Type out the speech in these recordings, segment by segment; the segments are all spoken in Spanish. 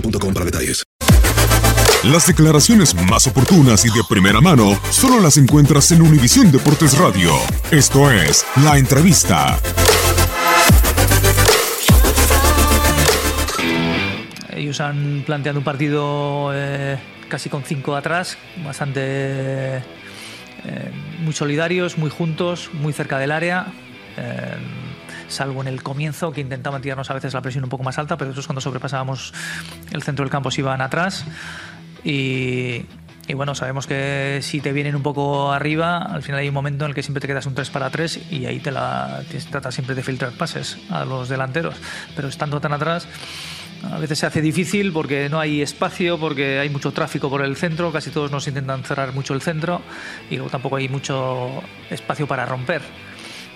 boostmobile.com para detalles. Las declaraciones más oportunas y de primera mano solo las encuentras en Univisión Deportes Radio. Esto es La Entrevista. Ellos han planteado un partido eh, casi con cinco atrás, bastante eh, muy solidarios, muy juntos, muy cerca del área. eh, salvo en el comienzo que intentaban tirarnos a veces la presión un poco más alta, pero después cuando sobrepasábamos el centro del campo se iban atrás. Y, y bueno, sabemos que si te vienen un poco arriba, al final hay un momento en el que siempre te quedas un 3 para 3 y ahí te la te tratas siempre de filtrar pases a los delanteros. Pero estando tan atrás, a veces se hace difícil porque no hay espacio, porque hay mucho tráfico por el centro, casi todos nos intentan cerrar mucho el centro y luego tampoco hay mucho espacio para romper.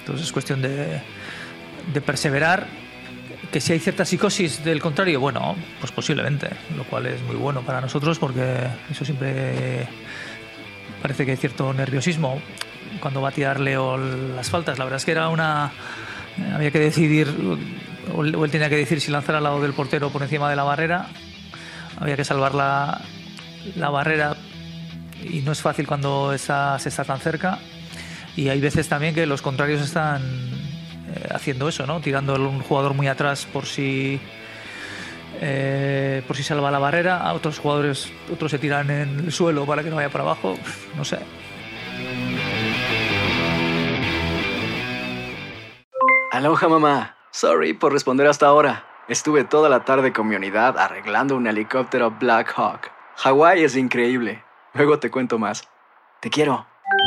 Entonces es cuestión de, de perseverar. Que si hay cierta psicosis del contrario, bueno, pues posiblemente, lo cual es muy bueno para nosotros porque eso siempre parece que hay cierto nerviosismo cuando va a tirar Leo las faltas. La verdad es que era una. Había que decidir, o él tenía que decir si lanzar al lado del portero o por encima de la barrera. Había que salvar la, la barrera y no es fácil cuando está, se está tan cerca. Y hay veces también que los contrarios están haciendo eso, ¿no? Tirando un jugador muy atrás por si eh, por si salva la barrera, a otros jugadores otros se tiran en el suelo para que no vaya para abajo, no sé. Aloha mamá. Sorry por responder hasta ahora. Estuve toda la tarde con mi unidad arreglando un helicóptero Black Hawk. Hawái es increíble. Luego te cuento más. Te quiero.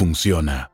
funciona.